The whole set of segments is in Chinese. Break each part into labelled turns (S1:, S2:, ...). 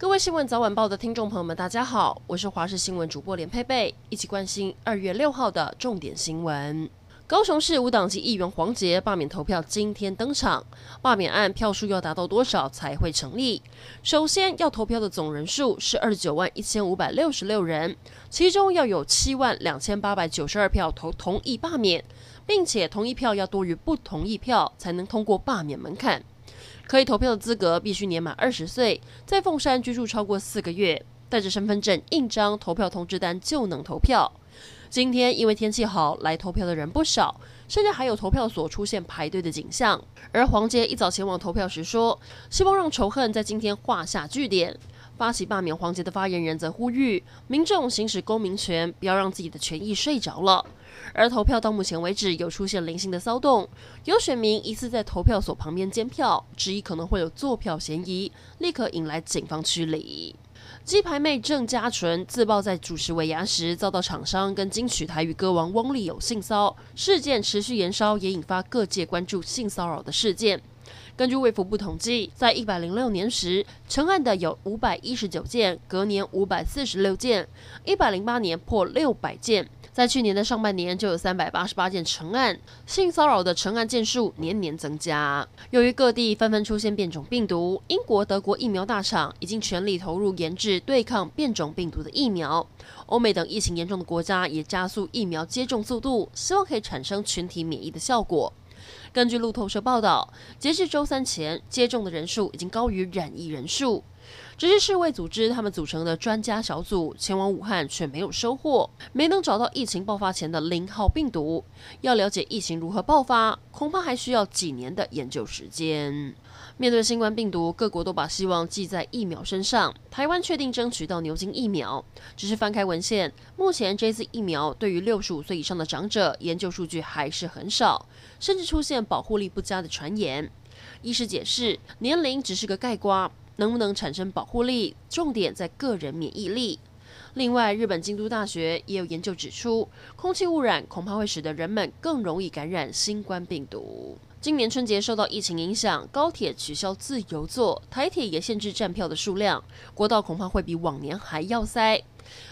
S1: 各位新闻早晚报的听众朋友们，大家好，我是华视新闻主播连佩佩，一起关心二月六号的重点新闻。高雄市无党籍议员黄杰罢免投票今天登场，罢免案票数要达到多少才会成立？首先要投票的总人数是二十九万一千五百六十六人，其中要有七万两千八百九十二票投同意罢免，并且同意票要多于不同意票才能通过罢免门槛。可以投票的资格必须年满二十岁，在凤山居住超过四个月，带着身份证、印章、投票通知单就能投票。今天因为天气好，来投票的人不少，甚至还有投票所出现排队的景象。而黄杰一早前往投票时说，希望让仇恨在今天画下句点。发起罢免黄捷的发言人则呼吁民众行使公民权，不要让自己的权益睡着了。而投票到目前为止有出现零星的骚动，有选民疑似在投票所旁边监票，质疑可能会有坐票嫌疑，立刻引来警方驱离。鸡排妹郑家纯自曝在主持尾牙时遭到厂商跟金曲台语歌王翁立友性骚事件持续延烧，也引发各界关注性骚扰的事件。根据卫福部统计，在一百零六年时，成案的有五百一十九件，隔年五百四十六件；一百零八年破六百件，在去年的上半年就有三百八十八件成案。性骚扰的成案件数年年增加。由于各地纷纷出现变种病毒，英国、德国疫苗大厂已经全力投入研制对抗变种病毒的疫苗。欧美等疫情严重的国家也加速疫苗接种速度，希望可以产生群体免疫的效果。根据路透社报道，截至周三前，接种的人数已经高于染疫人数。只是世卫组织他们组成的专家小组前往武汉，却没有收获，没能找到疫情爆发前的零号病毒。要了解疫情如何爆发，恐怕还需要几年的研究时间。面对新冠病毒，各国都把希望寄在疫苗身上。台湾确定争取到牛津疫苗，只是翻开文献，目前这次疫苗对于六十五岁以上的长者研究数据还是很少，甚至出现保护力不佳的传言。医师解释，年龄只是个盖瓜，能不能产生保护力，重点在个人免疫力。另外，日本京都大学也有研究指出，空气污染恐怕会使得人们更容易感染新冠病毒。今年春节受到疫情影响，高铁取消自由座，台铁也限制站票的数量，国道恐怕会比往年还要塞。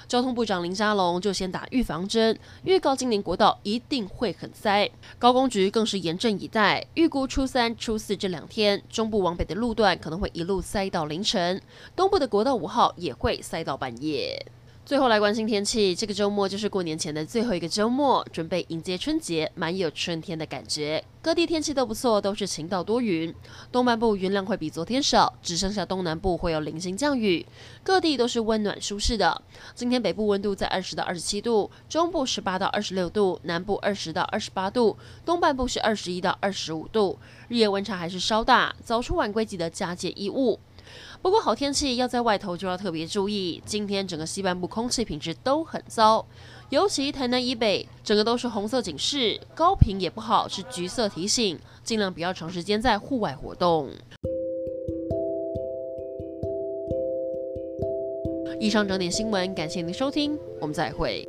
S1: 交通部长林佳龙就先打预防针，预告今年国道一定会很塞。高公局更是严阵以待，预估初三、初四这两天，中部往北的路段可能会一路塞到凌晨，东部的国道五号也会塞到半夜。最后来关心天气，这个周末就是过年前的最后一个周末，准备迎接春节，蛮有春天的感觉。各地天气都不错，都是晴到多云。东半部云量会比昨天少，只剩下东南部会有零星降雨。各地都是温暖舒适的。今天北部温度在二十到二十七度，中部十八到二十六度，南部二十到二十八度，东半部是二十一到二十五度。日夜温差还是稍大，早出晚归记得加件衣物。不过好天气要在外头就要特别注意。今天整个西半部空气品质都很糟，尤其台南以北，整个都是红色警示，高频也不好，是橘色提醒，尽量不要长时间在户外活动。以上整点新闻，感谢您收听，我们再会。